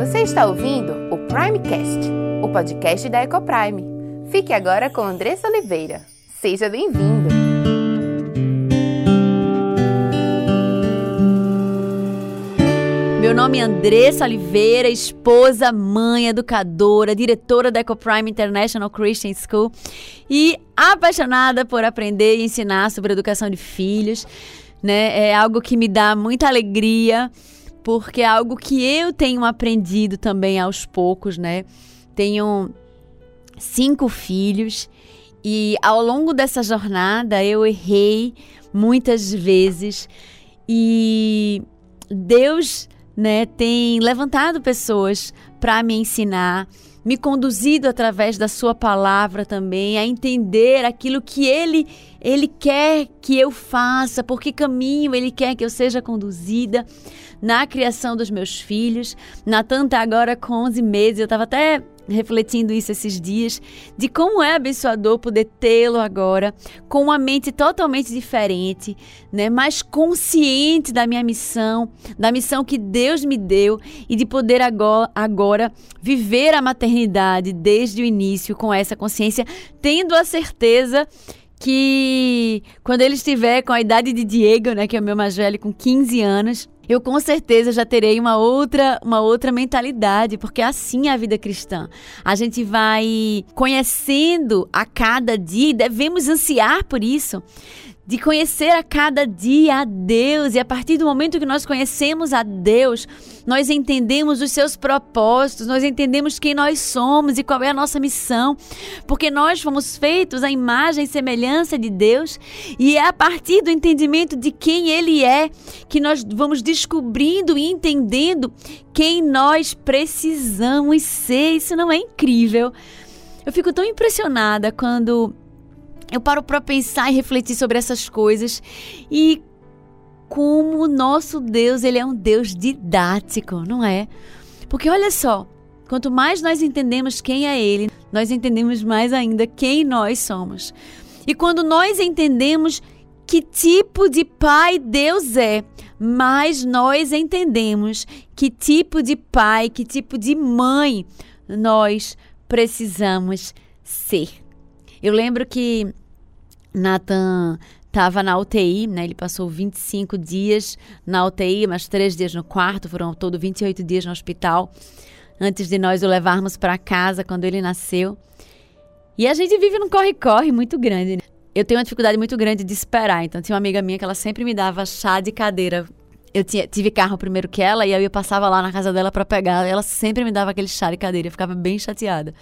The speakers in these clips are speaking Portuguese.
Você está ouvindo o Primecast, o podcast da Ecoprime. Fique agora com Andressa Oliveira. Seja bem-vindo! Meu nome é Andressa Oliveira, esposa, mãe, educadora, diretora da Ecoprime International Christian School e apaixonada por aprender e ensinar sobre educação de filhos. Né? É algo que me dá muita alegria porque é algo que eu tenho aprendido também aos poucos, né? Tenho cinco filhos e ao longo dessa jornada eu errei muitas vezes e Deus, né, tem levantado pessoas para me ensinar, me conduzido através da sua palavra também a entender aquilo que ele ele quer que eu faça, por que caminho ele quer que eu seja conduzida na criação dos meus filhos. Natan está agora com 11 meses, eu estava até refletindo isso esses dias, de como é abençoador poder tê-lo agora com uma mente totalmente diferente, né, mais consciente da minha missão, da missão que Deus me deu e de poder agora, agora viver a maternidade desde o início com essa consciência, tendo a certeza que quando ele estiver com a idade de Diego, né, que é o meu mais velho, com 15 anos, eu com certeza já terei uma outra, uma outra mentalidade, porque assim é a vida cristã. A gente vai conhecendo a cada dia e devemos ansiar por isso de conhecer a cada dia a Deus. E a partir do momento que nós conhecemos a Deus, nós entendemos os seus propósitos, nós entendemos quem nós somos e qual é a nossa missão, porque nós fomos feitos à imagem e semelhança de Deus, e é a partir do entendimento de quem Ele é que nós vamos descobrindo e entendendo quem nós precisamos ser. Isso não é incrível? Eu fico tão impressionada quando eu paro para pensar e refletir sobre essas coisas e como o nosso Deus, ele é um Deus didático, não é? Porque olha só, quanto mais nós entendemos quem é ele, nós entendemos mais ainda quem nós somos. E quando nós entendemos que tipo de pai Deus é, mais nós entendemos que tipo de pai, que tipo de mãe nós precisamos ser. Eu lembro que Nathan estava na UTI, né? Ele passou 25 dias na UTI, mais três dias no quarto, foram todo 28 dias no hospital, antes de nós o levarmos para casa quando ele nasceu. E a gente vive num corre-corre muito grande. Né? Eu tenho uma dificuldade muito grande de esperar, então tinha uma amiga minha que ela sempre me dava chá de cadeira. Eu tinha, tive carro primeiro que ela e aí eu passava lá na casa dela para pegar. Ela sempre me dava aquele chá de cadeira, eu ficava bem chateada.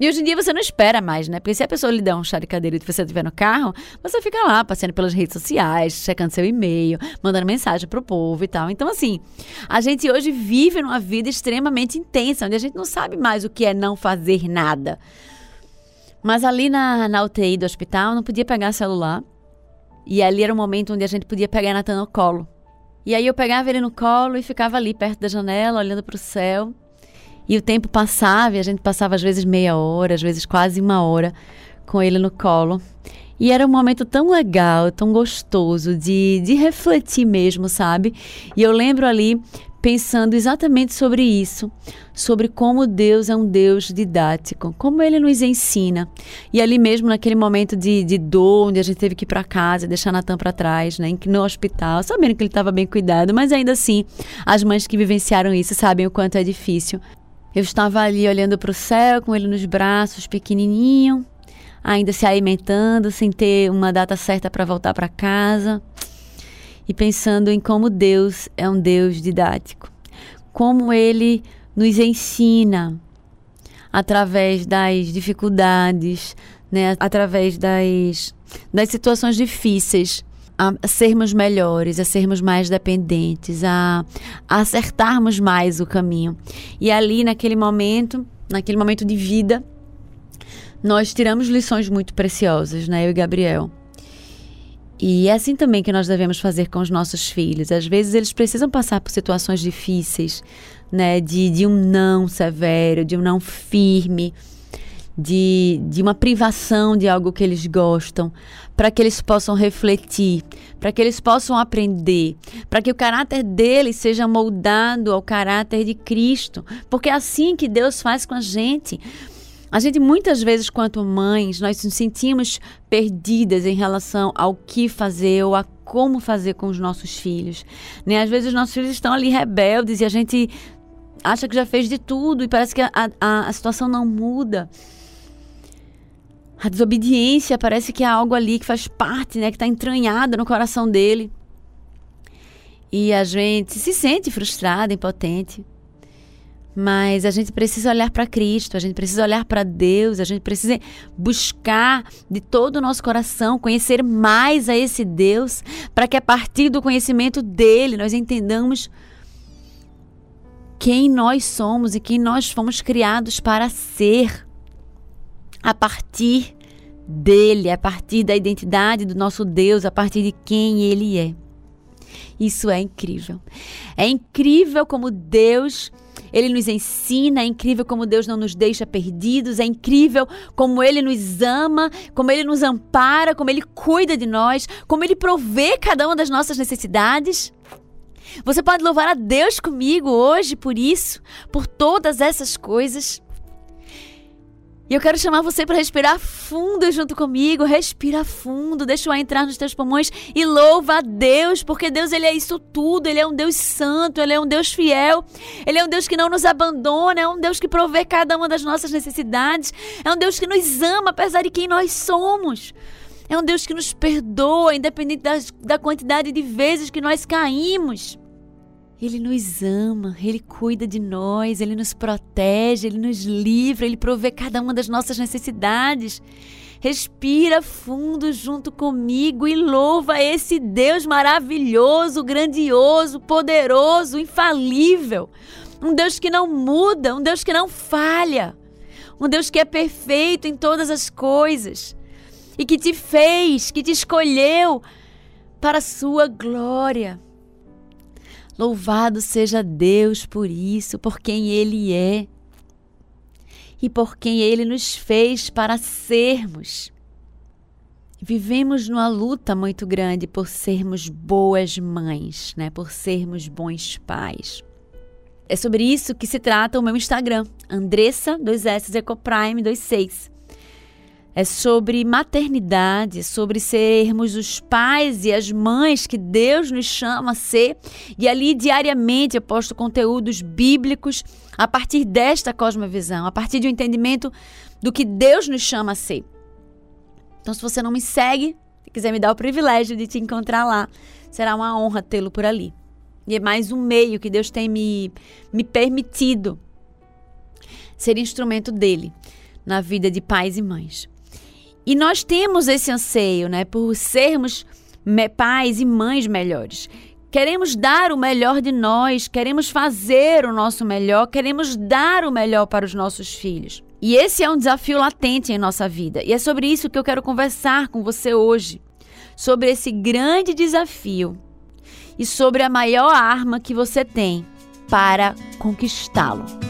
E hoje em dia você não espera mais, né? Porque se a pessoa lhe der um chá de cadeira e você estiver no carro, você fica lá passeando pelas redes sociais, checando seu e-mail, mandando mensagem pro povo e tal. Então, assim, a gente hoje vive numa vida extremamente intensa, onde a gente não sabe mais o que é não fazer nada. Mas ali na, na UTI do hospital, não podia pegar celular. E ali era o momento onde a gente podia pegar Natan no colo. E aí eu pegava ele no colo e ficava ali perto da janela, olhando para o céu. E o tempo passava, e a gente passava às vezes meia hora, às vezes quase uma hora com ele no colo. E era um momento tão legal, tão gostoso de, de refletir mesmo, sabe? E eu lembro ali pensando exatamente sobre isso, sobre como Deus é um Deus didático, como Ele nos ensina. E ali mesmo, naquele momento de, de dor, onde a gente teve que ir para casa, deixar Natan para trás, né, no hospital, sabendo que ele estava bem cuidado, mas ainda assim, as mães que vivenciaram isso sabem o quanto é difícil. Eu estava ali olhando para o céu, com ele nos braços, pequenininho, ainda se alimentando, sem ter uma data certa para voltar para casa, e pensando em como Deus é um Deus didático, como Ele nos ensina através das dificuldades, né, através das, das situações difíceis a sermos melhores, a sermos mais dependentes, a, a acertarmos mais o caminho. E ali, naquele momento, naquele momento de vida, nós tiramos lições muito preciosas, né, eu e Gabriel. E é assim também que nós devemos fazer com os nossos filhos. Às vezes eles precisam passar por situações difíceis, né, de, de um não severo, de um não firme, de, de uma privação de algo que eles gostam, para que eles possam refletir, para que eles possam aprender, para que o caráter deles seja moldado ao caráter de Cristo, porque é assim que Deus faz com a gente. A gente muitas vezes, quanto mães, nós nos sentimos perdidas em relação ao que fazer ou a como fazer com os nossos filhos. Né? Às vezes os nossos filhos estão ali rebeldes e a gente acha que já fez de tudo e parece que a, a, a situação não muda. A desobediência parece que é algo ali que faz parte, né, que está entranhada no coração dele. E a gente se sente frustrada, impotente. Mas a gente precisa olhar para Cristo, a gente precisa olhar para Deus, a gente precisa buscar de todo o nosso coração conhecer mais a esse Deus, para que a partir do conhecimento dele nós entendamos quem nós somos e quem nós fomos criados para ser. A partir dele, a partir da identidade do nosso Deus, a partir de quem ele é. Isso é incrível. É incrível como Deus ele nos ensina, é incrível como Deus não nos deixa perdidos, é incrível como Ele nos ama, como Ele nos ampara, como Ele cuida de nós, como Ele provê cada uma das nossas necessidades. Você pode louvar a Deus comigo hoje por isso, por todas essas coisas. E eu quero chamar você para respirar fundo junto comigo. Respira fundo, deixa o ar entrar nos teus pulmões e louva a Deus, porque Deus ele é isso tudo. Ele é um Deus santo, ele é um Deus fiel. Ele é um Deus que não nos abandona, é um Deus que provê cada uma das nossas necessidades. É um Deus que nos ama apesar de quem nós somos. É um Deus que nos perdoa, independente das, da quantidade de vezes que nós caímos. Ele nos ama, Ele cuida de nós, Ele nos protege, Ele nos livra, Ele provê cada uma das nossas necessidades. Respira fundo junto comigo e louva esse Deus maravilhoso, grandioso, poderoso, infalível. Um Deus que não muda, um Deus que não falha. Um Deus que é perfeito em todas as coisas e que te fez, que te escolheu para a sua glória. Louvado seja Deus por isso, por quem Ele é e por quem Ele nos fez para sermos. Vivemos numa luta muito grande por sermos boas mães, né? por sermos bons pais. É sobre isso que se trata o meu Instagram, Andressa 2S Ecoprime 26 é sobre maternidade, sobre sermos os pais e as mães que Deus nos chama a ser. E ali diariamente eu posto conteúdos bíblicos a partir desta cosmovisão, a partir de um entendimento do que Deus nos chama a ser. Então, se você não me segue, se quiser me dar o privilégio de te encontrar lá, será uma honra tê-lo por ali. E é mais um meio que Deus tem me, me permitido ser instrumento dele na vida de pais e mães. E nós temos esse anseio, né, por sermos pais e mães melhores. Queremos dar o melhor de nós, queremos fazer o nosso melhor, queremos dar o melhor para os nossos filhos. E esse é um desafio latente em nossa vida. E é sobre isso que eu quero conversar com você hoje. Sobre esse grande desafio e sobre a maior arma que você tem para conquistá-lo.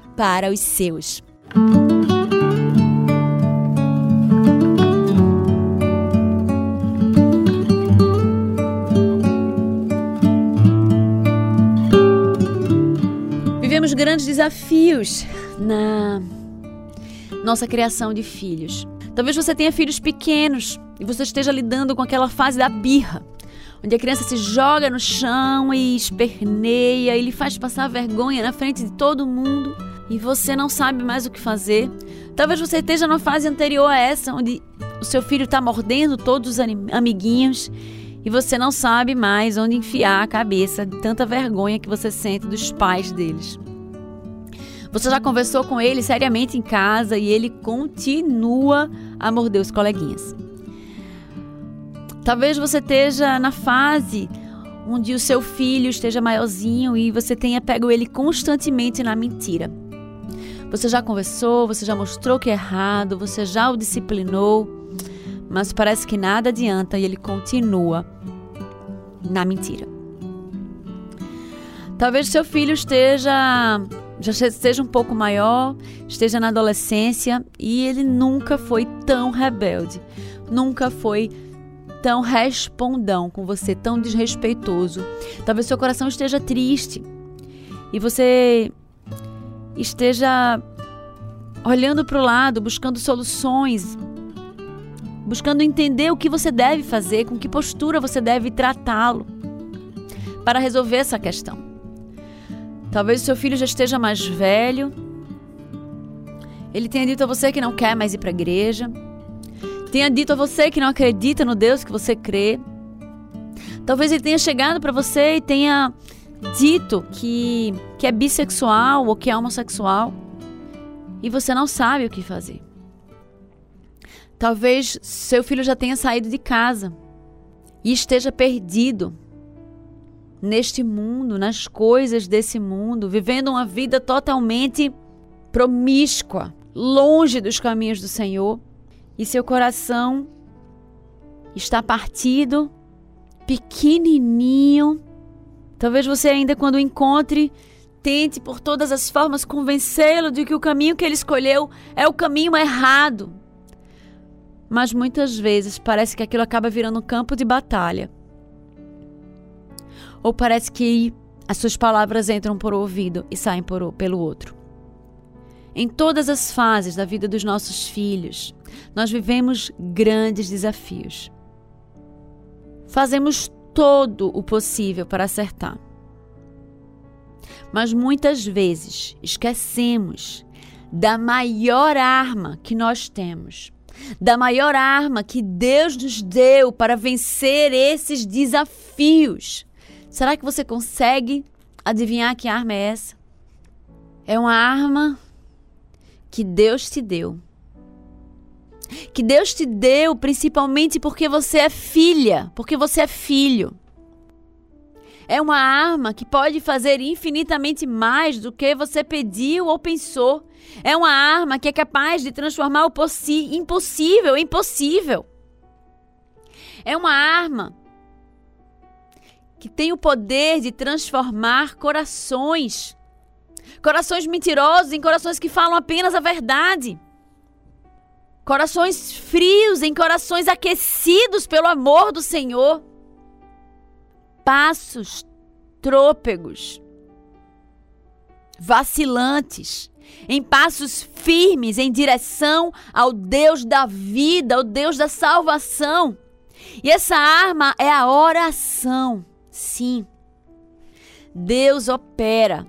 para os seus. Vivemos grandes desafios na nossa criação de filhos. Talvez você tenha filhos pequenos e você esteja lidando com aquela fase da birra, onde a criança se joga no chão e esperneia e lhe faz passar vergonha na frente de todo mundo e você não sabe mais o que fazer. Talvez você esteja na fase anterior a essa, onde o seu filho está mordendo todos os amiguinhos e você não sabe mais onde enfiar a cabeça de tanta vergonha que você sente dos pais deles. Você já conversou com ele seriamente em casa e ele continua a morder os coleguinhas. Talvez você esteja na fase onde o seu filho esteja maiorzinho e você tenha pego ele constantemente na mentira. Você já conversou, você já mostrou que é errado, você já o disciplinou, mas parece que nada adianta e ele continua na mentira. Talvez seu filho esteja já esteja um pouco maior, esteja na adolescência e ele nunca foi tão rebelde, nunca foi tão respondão com você, tão desrespeitoso. Talvez seu coração esteja triste e você esteja olhando para o lado, buscando soluções, buscando entender o que você deve fazer, com que postura você deve tratá-lo para resolver essa questão. Talvez o seu filho já esteja mais velho, ele tenha dito a você que não quer mais ir para a igreja, tenha dito a você que não acredita no Deus que você crê. Talvez ele tenha chegado para você e tenha dito que, que é bissexual ou que é homossexual e você não sabe o que fazer. Talvez seu filho já tenha saído de casa e esteja perdido neste mundo, nas coisas desse mundo, vivendo uma vida totalmente promíscua, longe dos caminhos do Senhor, e seu coração está partido, pequenininho, Talvez você ainda quando o encontre, tente por todas as formas convencê-lo de que o caminho que ele escolheu é o caminho errado. Mas muitas vezes parece que aquilo acaba virando um campo de batalha. Ou parece que as suas palavras entram por um ouvido e saem por, pelo outro. Em todas as fases da vida dos nossos filhos, nós vivemos grandes desafios. Fazemos todo o possível para acertar. Mas muitas vezes esquecemos da maior arma que nós temos, da maior arma que Deus nos deu para vencer esses desafios. Será que você consegue adivinhar que arma é essa? É uma arma que Deus te deu que Deus te deu principalmente porque você é filha, porque você é filho. É uma arma que pode fazer infinitamente mais do que você pediu ou pensou. É uma arma que é capaz de transformar o impossível em possível. É uma arma que tem o poder de transformar corações. Corações mentirosos em corações que falam apenas a verdade. Corações frios em corações aquecidos pelo amor do Senhor. Passos trôpegos, vacilantes, em passos firmes em direção ao Deus da vida, ao Deus da salvação. E essa arma é a oração. Sim. Deus opera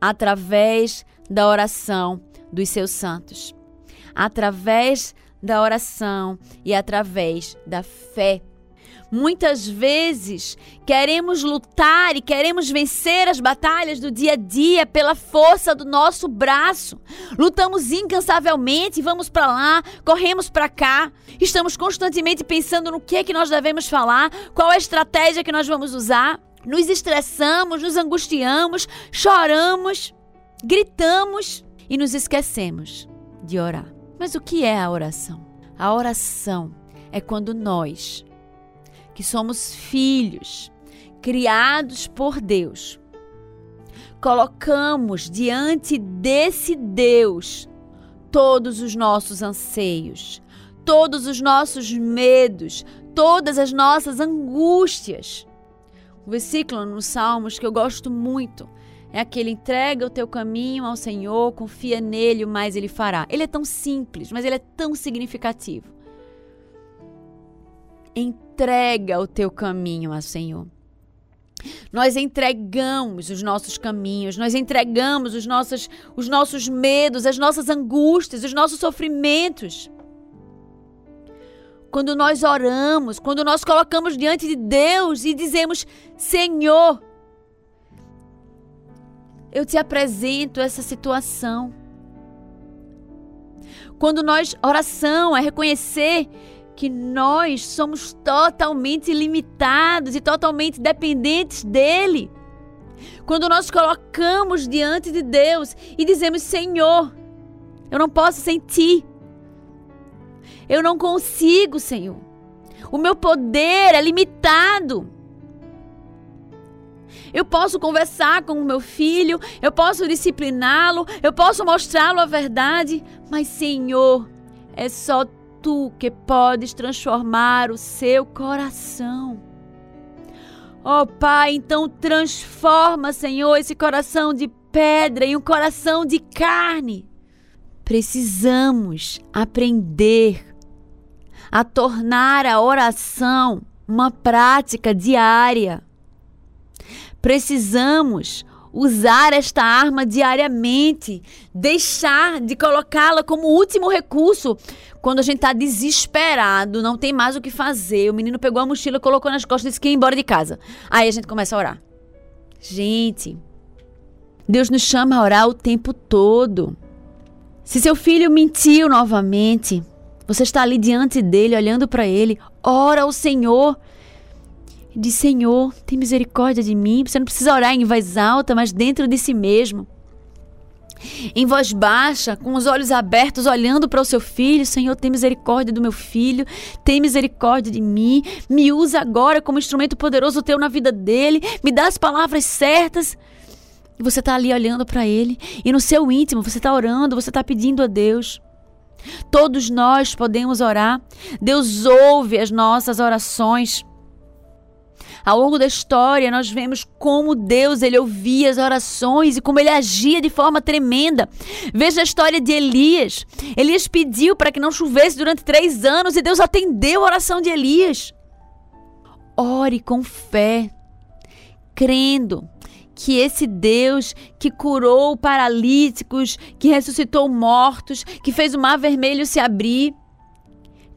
através da oração dos seus santos através da oração e através da fé. Muitas vezes queremos lutar e queremos vencer as batalhas do dia a dia pela força do nosso braço. Lutamos incansavelmente, vamos para lá, corremos para cá, estamos constantemente pensando no que é que nós devemos falar, qual é a estratégia que nós vamos usar. Nos estressamos, nos angustiamos, choramos, gritamos e nos esquecemos de orar. Mas o que é a oração? A oração é quando nós que somos filhos, criados por Deus. Colocamos diante desse Deus todos os nossos anseios, todos os nossos medos, todas as nossas angústias. O versículo nos Salmos que eu gosto muito é aquele: entrega o teu caminho ao Senhor, confia nele, o mais ele fará. Ele é tão simples, mas ele é tão significativo entrega o teu caminho ao Senhor. Nós entregamos os nossos caminhos, nós entregamos os nossos, os nossos medos, as nossas angústias, os nossos sofrimentos. Quando nós oramos, quando nós colocamos diante de Deus e dizemos: Senhor, eu te apresento essa situação. Quando nós, oração é reconhecer que nós somos totalmente limitados e totalmente dependentes dele. Quando nós colocamos diante de Deus e dizemos: Senhor, eu não posso sem ti. Eu não consigo, Senhor. O meu poder é limitado. Eu posso conversar com o meu filho, eu posso discipliná-lo, eu posso mostrá-lo a verdade, mas, Senhor, é só tu que podes transformar o seu coração. Ó oh, Pai, então transforma, Senhor, esse coração de pedra em um coração de carne. Precisamos aprender a tornar a oração uma prática diária. Precisamos usar esta arma diariamente, deixar de colocá-la como último recurso. Quando a gente está desesperado, não tem mais o que fazer, o menino pegou a mochila, colocou nas costas e disse que ia embora de casa. Aí a gente começa a orar. Gente, Deus nos chama a orar o tempo todo. Se seu filho mentiu novamente, você está ali diante dele, olhando para ele, ora ao Senhor diz: Senhor, tem misericórdia de mim. Você não precisa orar em voz alta, mas dentro de si mesmo. Em voz baixa, com os olhos abertos, olhando para o seu filho: Senhor, tem misericórdia do meu filho, tem misericórdia de mim. Me usa agora como instrumento poderoso teu na vida dele. Me dá as palavras certas. E você está ali olhando para ele. E no seu íntimo, você está orando, você está pedindo a Deus. Todos nós podemos orar. Deus ouve as nossas orações. Ao longo da história, nós vemos como Deus ele ouvia as orações e como ele agia de forma tremenda. Veja a história de Elias. Elias pediu para que não chovesse durante três anos e Deus atendeu a oração de Elias. Ore com fé, crendo que esse Deus que curou paralíticos, que ressuscitou mortos, que fez o mar vermelho se abrir,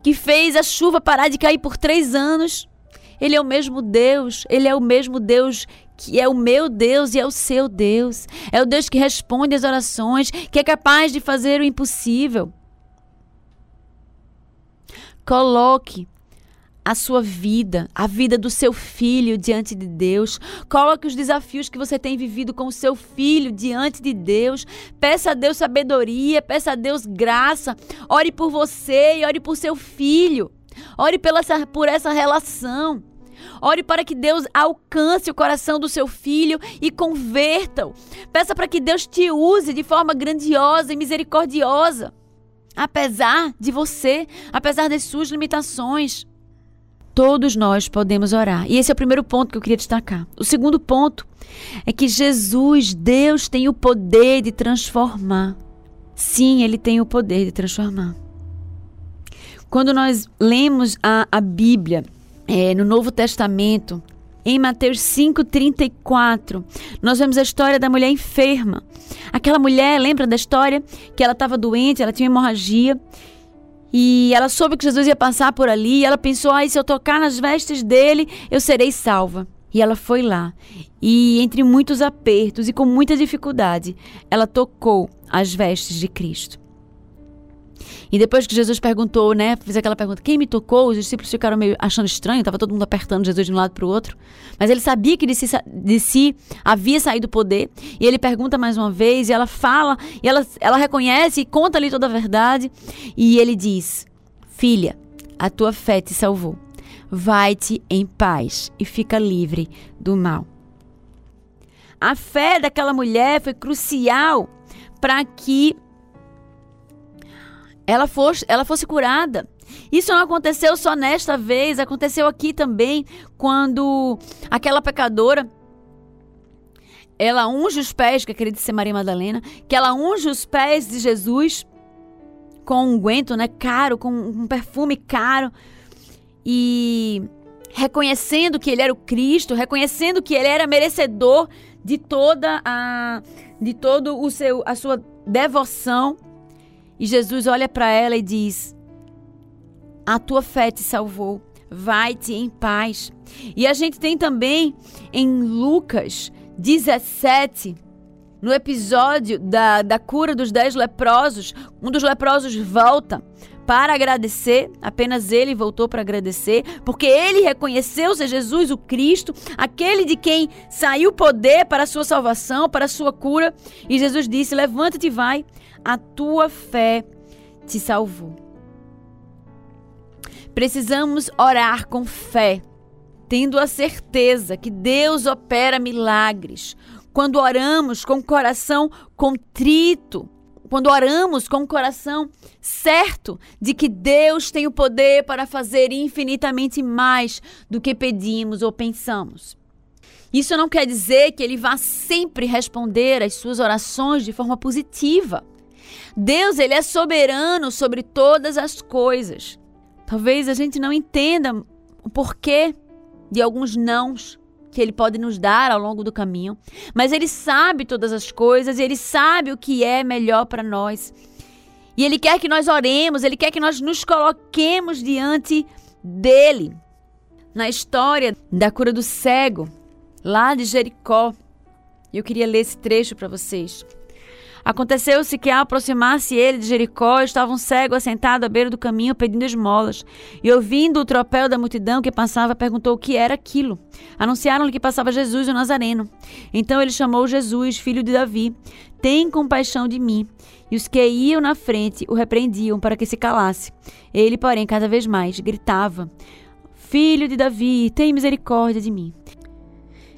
que fez a chuva parar de cair por três anos, ele é o mesmo Deus, ele é o mesmo Deus que é o meu Deus e é o seu Deus. É o Deus que responde às orações, que é capaz de fazer o impossível. Coloque a sua vida, a vida do seu filho diante de Deus. Coloque os desafios que você tem vivido com o seu filho diante de Deus. Peça a Deus sabedoria, peça a Deus graça. Ore por você e ore por seu filho. Ore pela, por essa relação. Ore para que Deus alcance o coração do seu filho e converta-o. Peça para que Deus te use de forma grandiosa e misericordiosa. Apesar de você, apesar das suas limitações. Todos nós podemos orar. E esse é o primeiro ponto que eu queria destacar. O segundo ponto é que Jesus, Deus, tem o poder de transformar. Sim, ele tem o poder de transformar. Quando nós lemos a, a Bíblia é, no Novo Testamento, em Mateus 5,34, nós vemos a história da mulher enferma. Aquela mulher, lembra da história? Que ela estava doente, ela tinha hemorragia. E ela soube que Jesus ia passar por ali. E ela pensou: ah, se eu tocar nas vestes dele, eu serei salva. E ela foi lá. E entre muitos apertos e com muita dificuldade, ela tocou as vestes de Cristo. E depois que Jesus perguntou, né, fez aquela pergunta, quem me tocou? Os discípulos ficaram meio achando estranho, estava todo mundo apertando Jesus de um lado para o outro. Mas ele sabia que de si, de si havia saído o poder. E ele pergunta mais uma vez, e ela fala, e ela, ela reconhece e conta ali toda a verdade. E ele diz: Filha, a tua fé te salvou. Vai-te em paz e fica livre do mal. A fé daquela mulher foi crucial para que ela fosse, ela fosse curada. Isso não aconteceu só nesta vez, aconteceu aqui também, quando aquela pecadora ela unge os pés, que acredita ser Maria Madalena, que ela unge os pés de Jesus com um unguento, né, caro, com um perfume caro, e reconhecendo que ele era o Cristo, reconhecendo que ele era merecedor de toda a de todo o seu a sua devoção. E Jesus olha para ela e diz: A tua fé te salvou. Vai-te em paz. E a gente tem também em Lucas 17, no episódio da, da cura dos dez leprosos, um dos leprosos volta para agradecer, apenas ele voltou para agradecer, porque ele reconheceu ser Jesus o Cristo, aquele de quem saiu poder para a sua salvação, para a sua cura. E Jesus disse: Levanta-te e vai, a tua fé te salvou. Precisamos orar com fé, tendo a certeza que Deus opera milagres. Quando oramos com coração contrito, quando oramos com o coração certo de que Deus tem o poder para fazer infinitamente mais do que pedimos ou pensamos. Isso não quer dizer que ele vá sempre responder às suas orações de forma positiva. Deus, ele é soberano sobre todas as coisas. Talvez a gente não entenda o porquê de alguns nãos que ele pode nos dar ao longo do caminho, mas ele sabe todas as coisas e ele sabe o que é melhor para nós. E ele quer que nós oremos, ele quer que nós nos coloquemos diante dele. Na história da cura do cego, lá de Jericó, eu queria ler esse trecho para vocês. Aconteceu-se que, ao aproximar-se ele de Jericó, estava um cego assentado à beira do caminho pedindo esmolas. E, ouvindo o tropel da multidão que passava, perguntou o que era aquilo. Anunciaram-lhe que passava Jesus o Nazareno. Então ele chamou Jesus, filho de Davi. Tem compaixão de mim. E os que iam na frente o repreendiam para que se calasse. Ele, porém, cada vez mais gritava: Filho de Davi, tem misericórdia de mim.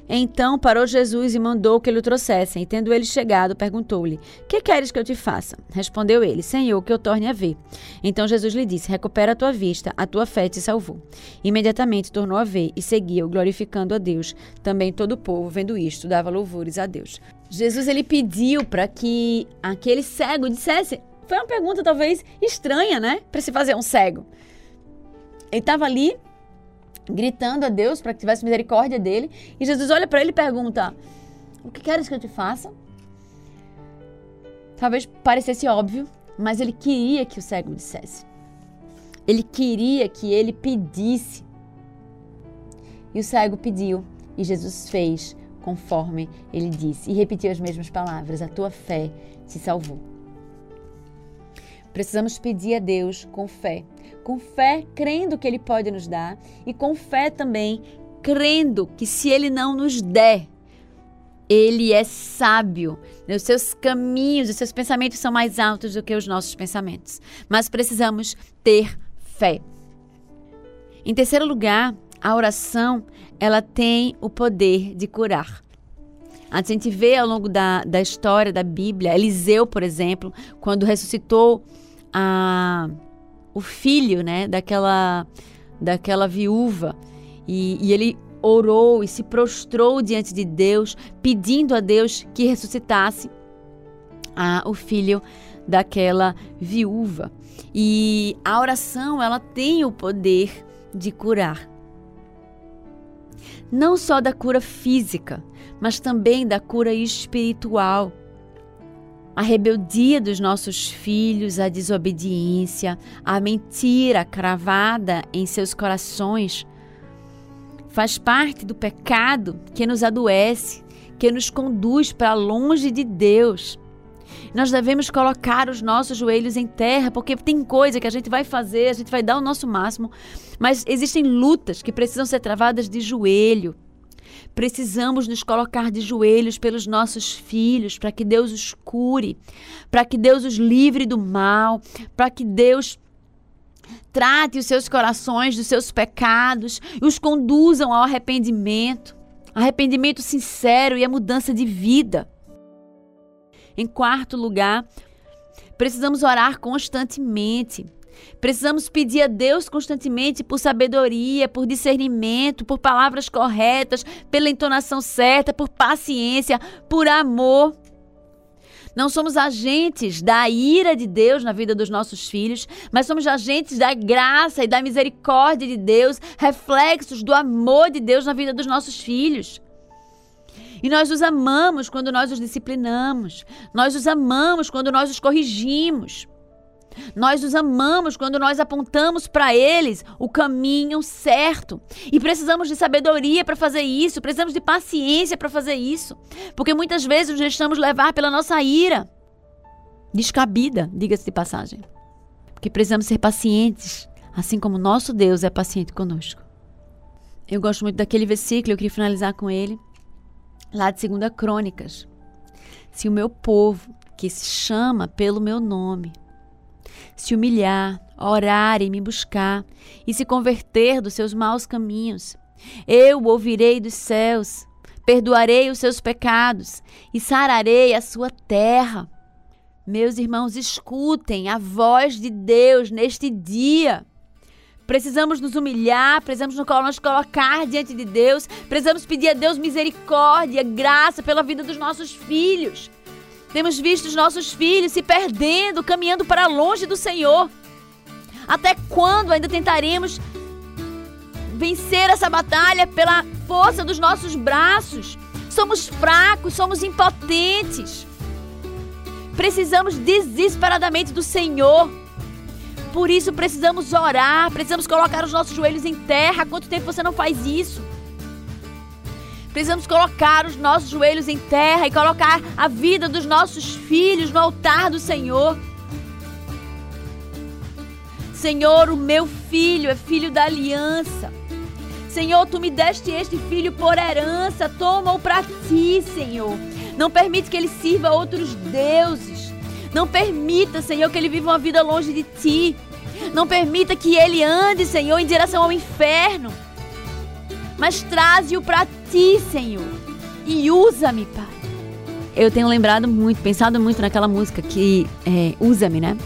Então parou Jesus e mandou que lhe trouxessem. E tendo ele chegado, perguntou-lhe: Que queres que eu te faça? Respondeu ele: Senhor, que eu torne a ver. Então Jesus lhe disse: Recupera a tua vista, a tua fé te salvou. Imediatamente tornou a ver e seguiu, glorificando a Deus. Também todo o povo, vendo isto, dava louvores a Deus. Jesus ele pediu para que aquele cego dissesse. Foi uma pergunta talvez estranha, né? Para se fazer um cego. Ele estava ali gritando a Deus para que tivesse misericórdia dele. E Jesus olha para ele e pergunta: O que queres que eu te faça? Talvez parecesse óbvio, mas ele queria que o cego dissesse. Ele queria que ele pedisse. E o cego pediu, e Jesus fez conforme ele disse, e repetiu as mesmas palavras: A tua fé te salvou. Precisamos pedir a Deus com fé com fé, crendo que Ele pode nos dar, e com fé também, crendo que se Ele não nos der, Ele é sábio. Os seus caminhos, os seus pensamentos são mais altos do que os nossos pensamentos. Mas precisamos ter fé. Em terceiro lugar, a oração ela tem o poder de curar. A gente vê ao longo da, da história da Bíblia, Eliseu, por exemplo, quando ressuscitou a o filho, né, daquela, daquela viúva. E, e ele orou e se prostrou diante de Deus, pedindo a Deus que ressuscitasse a, o filho daquela viúva. E a oração, ela tem o poder de curar. Não só da cura física, mas também da cura espiritual. A rebeldia dos nossos filhos, a desobediência, a mentira cravada em seus corações faz parte do pecado que nos adoece, que nos conduz para longe de Deus. Nós devemos colocar os nossos joelhos em terra, porque tem coisa que a gente vai fazer, a gente vai dar o nosso máximo, mas existem lutas que precisam ser travadas de joelho. Precisamos nos colocar de joelhos pelos nossos filhos, para que Deus os cure, para que Deus os livre do mal, para que Deus trate os seus corações dos seus pecados e os conduzam ao arrependimento, arrependimento sincero e a mudança de vida. Em quarto lugar, precisamos orar constantemente. Precisamos pedir a Deus constantemente por sabedoria, por discernimento, por palavras corretas, pela entonação certa, por paciência, por amor. Não somos agentes da ira de Deus na vida dos nossos filhos, mas somos agentes da graça e da misericórdia de Deus, reflexos do amor de Deus na vida dos nossos filhos. E nós os amamos quando nós os disciplinamos. Nós os amamos quando nós os corrigimos. Nós os amamos quando nós apontamos para eles o caminho certo. E precisamos de sabedoria para fazer isso, precisamos de paciência para fazer isso. Porque muitas vezes nos deixamos levar pela nossa ira. Descabida, diga-se de passagem. Porque precisamos ser pacientes, assim como nosso Deus é paciente conosco. Eu gosto muito daquele versículo, eu queria finalizar com ele lá de 2 Crônicas. Se o meu povo, que se chama pelo meu nome, se humilhar, orar e me buscar, e se converter dos seus maus caminhos, eu o ouvirei dos céus, perdoarei os seus pecados e sararei a sua terra. Meus irmãos, escutem a voz de Deus neste dia. Precisamos nos humilhar, precisamos nos colocar diante de Deus, precisamos pedir a Deus misericórdia, graça pela vida dos nossos filhos. Temos visto os nossos filhos se perdendo, caminhando para longe do Senhor. Até quando ainda tentaremos vencer essa batalha pela força dos nossos braços? Somos fracos, somos impotentes. Precisamos desesperadamente do Senhor. Por isso precisamos orar, precisamos colocar os nossos joelhos em terra. Há quanto tempo você não faz isso? Precisamos colocar os nossos joelhos em terra e colocar a vida dos nossos filhos no altar do Senhor. Senhor, o meu filho é filho da aliança. Senhor, tu me deste este filho por herança, toma-o para ti, Senhor. Não permite que ele sirva a outros deuses. Não permita, Senhor, que ele viva uma vida longe de ti. Não permita que ele ande, Senhor, em direção ao inferno. Mas traze-o para ti, Senhor. E usa-me, Pai. Eu tenho lembrado muito, pensado muito naquela música que é, usa-me, né?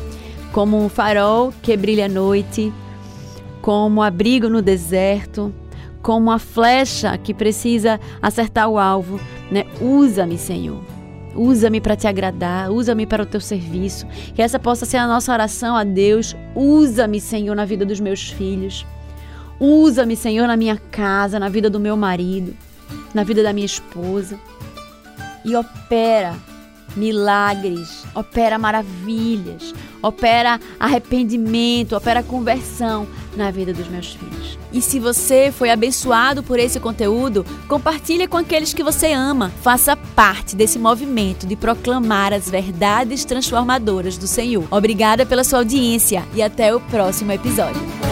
Como um farol que brilha à noite, como abrigo no deserto, como a flecha que precisa acertar o alvo, né? Usa-me, Senhor. Usa-me para te agradar, usa-me para o teu serviço. Que essa possa ser a nossa oração a Deus. Usa-me, Senhor, na vida dos meus filhos. Usa-me, Senhor, na minha casa, na vida do meu marido, na vida da minha esposa. E opera milagres, opera maravilhas, opera arrependimento, opera conversão na vida dos meus filhos. E se você foi abençoado por esse conteúdo, compartilhe com aqueles que você ama. Faça parte desse movimento de proclamar as verdades transformadoras do Senhor. Obrigada pela sua audiência e até o próximo episódio.